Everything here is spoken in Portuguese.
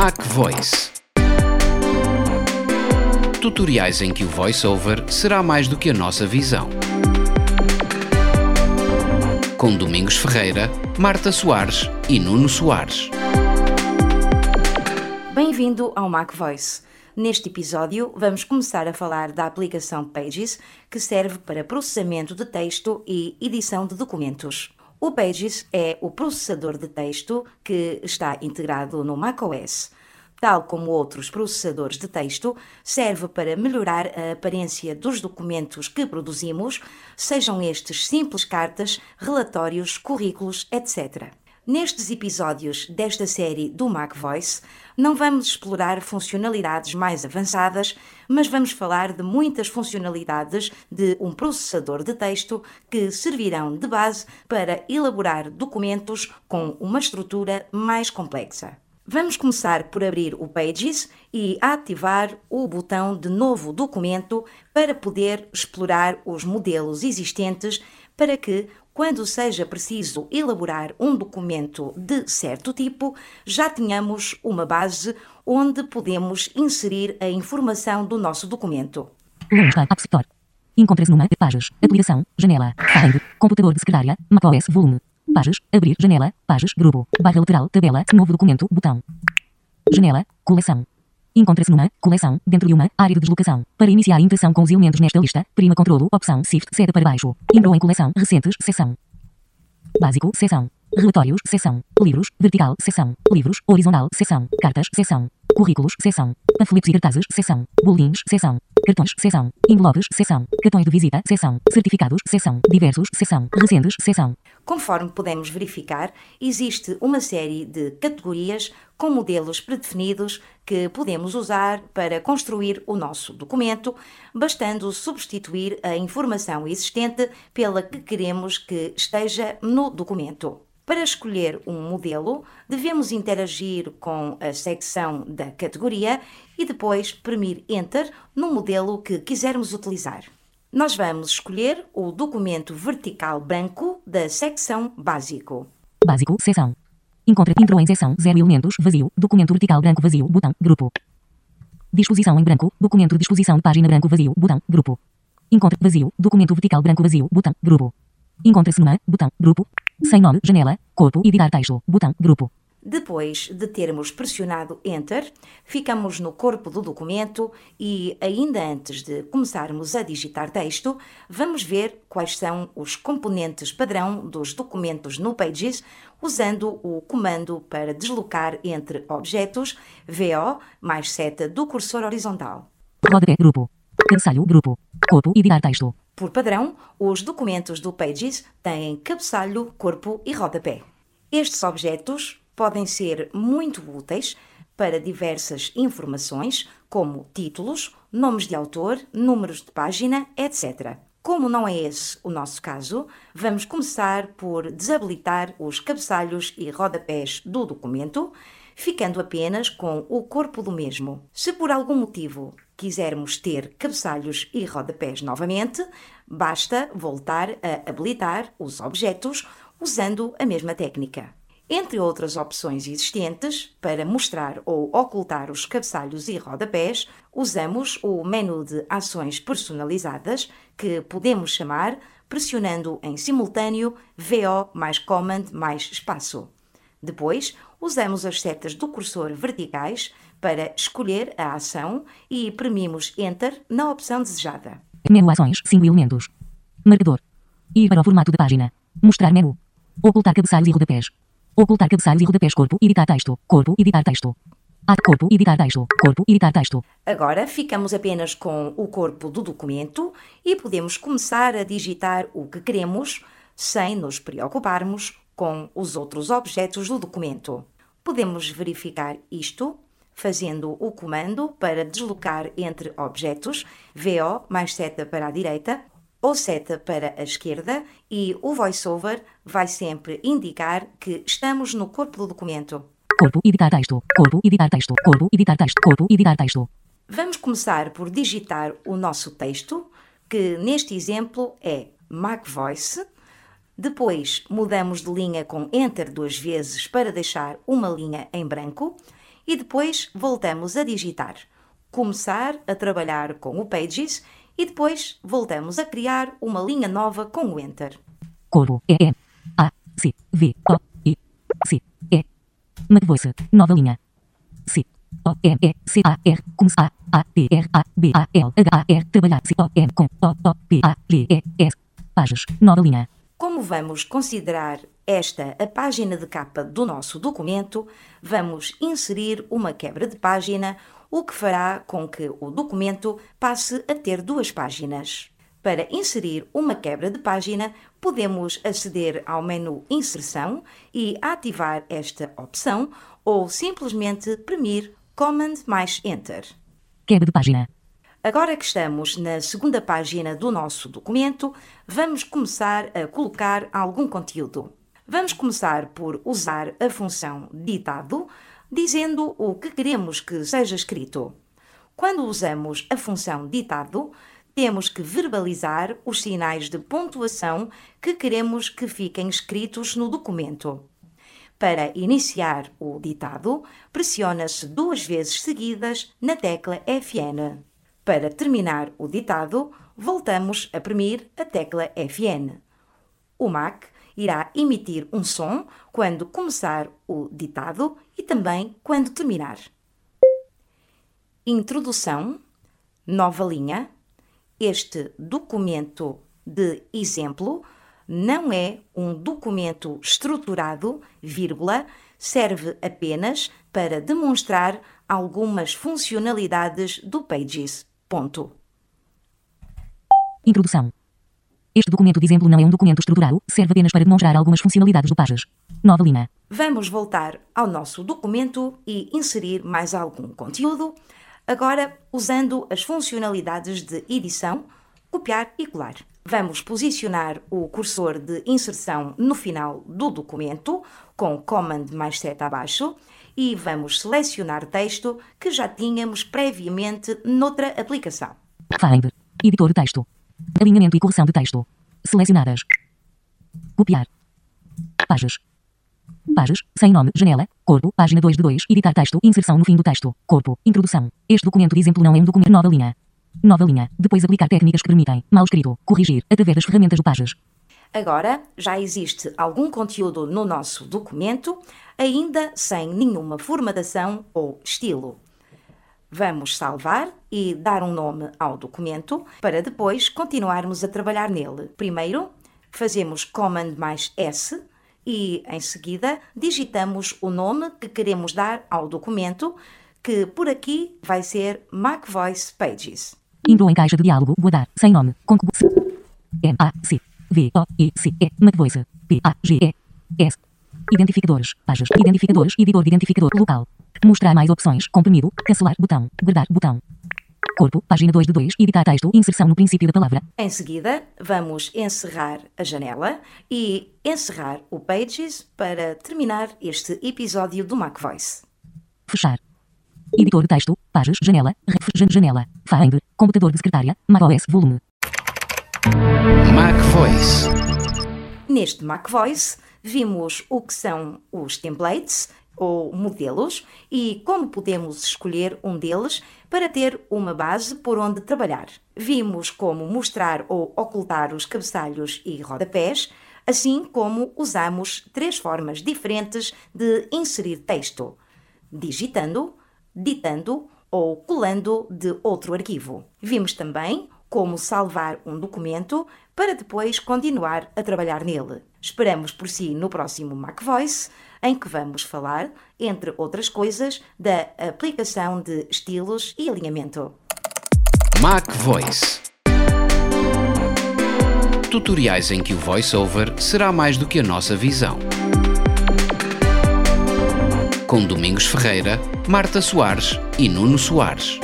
Mac Voice. Tutoriais em que o voiceover será mais do que a nossa visão. Com Domingos Ferreira, Marta Soares e Nuno Soares. Bem-vindo ao Mac Voice. Neste episódio, vamos começar a falar da aplicação Pages, que serve para processamento de texto e edição de documentos. O Pages é o processador de texto que está integrado no macOS. Tal como outros processadores de texto, serve para melhorar a aparência dos documentos que produzimos, sejam estes simples cartas, relatórios, currículos, etc. Nestes episódios desta série do Mac Voice, não vamos explorar funcionalidades mais avançadas, mas vamos falar de muitas funcionalidades de um processador de texto que servirão de base para elaborar documentos com uma estrutura mais complexa. Vamos começar por abrir o Pages e ativar o botão de Novo Documento para poder explorar os modelos existentes para que quando seja preciso elaborar um documento de certo tipo, já tenhamos uma base onde podemos inserir a informação do nosso documento. App Store. Encontra-se numa Pages. Aplicação. Janela. Find. Computador de secretária. macOS Volume. Pages. Abrir. Janela. Pages. Grupo. Barra lateral. Tabela. Novo documento. Botão. Janela. Coleção. Encontra-se numa coleção dentro de uma área de deslocação. Para iniciar a interação com os elementos nesta lista, prima controlo, opção Shift, seta para baixo. Entrou em coleção, recentes, seção. Básico, seção. Relatórios, seção. Livros, vertical, seção. Livros, horizontal, seção. Cartas, seção. Currículos, seção. Panfletos e cartazes, seção. Boletins, seção. Cartões, seção. Envelopes, seção. Cartões de visita, seção. Certificados, seção. Diversos, seção. Recentes, seção. Conforme podemos verificar, existe uma série de categorias com modelos predefinidos que podemos usar para construir o nosso documento, bastando substituir a informação existente pela que queremos que esteja no documento. Para escolher um modelo, devemos interagir com a secção da categoria e depois premir Enter no modelo que quisermos utilizar. Nós vamos escolher o documento vertical branco da secção Básico. Básico, seção. Encontra intro em seção 0 elementos, vazio, documento vertical branco vazio, botão, grupo. Disposição em branco, documento de disposição de página branco vazio, botão, grupo. Encontra vazio, documento vertical branco vazio, botão, grupo. Encontra-se numa, botão, grupo. Sem nome, janela, corpo, editar texto, botão, grupo. Depois de termos pressionado Enter, ficamos no corpo do documento e, ainda antes de começarmos a digitar texto, vamos ver quais são os componentes padrão dos documentos no Pages, usando o comando para deslocar entre objetos VO mais seta do cursor horizontal. Rodapé, grupo. Cabeçalho, grupo. Corpo, editar texto. Por padrão, os documentos do Pages têm cabeçalho, corpo e rodapé. Estes objetos podem ser muito úteis para diversas informações, como títulos, nomes de autor, números de página, etc. Como não é esse o nosso caso, vamos começar por desabilitar os cabeçalhos e rodapés do documento, ficando apenas com o corpo do mesmo. Se por algum motivo quisermos ter cabeçalhos e rodapés novamente, basta voltar a habilitar os objetos usando a mesma técnica. Entre outras opções existentes, para mostrar ou ocultar os cabeçalhos e rodapés, usamos o menu de ações personalizadas, que podemos chamar pressionando em simultâneo VO mais Command mais espaço. Depois, usamos as setas do cursor verticais para escolher a ação e premimos Enter na opção desejada. Menu ações, 5 elementos. Marcador. Ir para o formato da página. Mostrar menu. Ocultar cabeçalhos e rodapés. Ocultar cabeçalhos e rodapés corpo, editar texto, corpo, editar texto. Corpo, editar texto, corpo, editar texto. Agora ficamos apenas com o corpo do documento e podemos começar a digitar o que queremos sem nos preocuparmos com os outros objetos do documento. Podemos verificar isto fazendo o comando para deslocar entre objetos, VO mais seta para a direita ou seta para a esquerda e o VoiceOver vai sempre indicar que estamos no corpo do documento. Corpo, editar texto, corpo, editar texto, corpo, editar texto, corpo, editar texto. Vamos começar por digitar o nosso texto, que neste exemplo é Mac Voice. Depois mudamos de linha com Enter duas vezes para deixar uma linha em branco e depois voltamos a digitar. Começar a trabalhar com o Pages e depois voltamos a criar uma linha nova com o Enter. Corpo. E. A. C. V. O. I. C. E. MacVoice. Nova linha. C. O. M. E. C. A. R. Começar. A. T. R. A. B. A. L. H. A. R. Trabalhar. C. O. M. Com. O. O. P. A. G. E. S. Pages. Nova linha. Como vamos considerar esta a página de capa do nosso documento, vamos inserir uma quebra de página, o que fará com que o documento passe a ter duas páginas. Para inserir uma quebra de página, podemos aceder ao menu Inserção e ativar esta opção ou simplesmente premir Command mais Enter. Quebra de página. Agora que estamos na segunda página do nosso documento, vamos começar a colocar algum conteúdo. Vamos começar por usar a função ditado, dizendo o que queremos que seja escrito. Quando usamos a função ditado, temos que verbalizar os sinais de pontuação que queremos que fiquem escritos no documento. Para iniciar o ditado, pressiona-se duas vezes seguidas na tecla FN. Para terminar o ditado, voltamos a premir a tecla FN. O Mac irá emitir um som quando começar o ditado e também quando terminar. Introdução, nova linha. Este documento de exemplo não é um documento estruturado, vírgula, serve apenas para demonstrar algumas funcionalidades do Pages. Ponto. Introdução. Este documento de exemplo não é um documento estruturado, serve apenas para demonstrar algumas funcionalidades do Pages. Nova linha. Vamos voltar ao nosso documento e inserir mais algum conteúdo, agora usando as funcionalidades de edição, copiar e colar. Vamos posicionar o cursor de inserção no final do documento, com Command mais seta abaixo, e vamos selecionar texto que já tínhamos previamente noutra aplicação. Finder. Editor de texto. Alinhamento e correção de texto. Selecionadas. Copiar. Pages. Pages, sem nome, janela, corpo, página 2 de 2, editar texto, inserção no fim do texto, corpo, introdução. Este documento de exemplo não é um documento nova linha. Nova linha. Depois aplicar técnicas que permitem, mal escrito, corrigir, através das ferramentas do Pages. Agora já existe algum conteúdo no nosso documento, ainda sem nenhuma formatação ou estilo. Vamos salvar e dar um nome ao documento para depois continuarmos a trabalhar nele. Primeiro, fazemos Command mais S e, em seguida, digitamos o nome que queremos dar ao documento, que por aqui vai ser Mac Voice Pages. Entrou em caixa de diálogo, guardar, sem nome, concubo. M, A, C, V, O, E, MacVoice, P, A, G, E, S. Identificadores, páginas, identificadores, editor de identificador, local. Mostrar mais opções, comprimido, cancelar, botão, guardar, botão. Corpo, página 2 de 2, editar texto, inserção no princípio da palavra. Em seguida, vamos encerrar a janela e encerrar o Pages para terminar este episódio do Mac Voice. Fechar. Editor de texto, páginas, janela, ref, jan- janela, Finder, computador de secretária, macOS, volume. Mac Voice. Neste Mac Voice, vimos o que são os templates ou modelos e como podemos escolher um deles para ter uma base por onde trabalhar. Vimos como mostrar ou ocultar os cabeçalhos e rodapés, assim como usamos três formas diferentes de inserir texto: digitando, ditando ou colando de outro arquivo. Vimos também como salvar um documento para depois continuar a trabalhar nele. Esperamos por si no próximo Mac Voice, em que vamos falar, entre outras coisas, da aplicação de estilos e alinhamento. Mac Voice. Tutoriais em que o voiceover será mais do que a nossa visão. Com Domingos Ferreira, Marta Soares e Nuno Soares.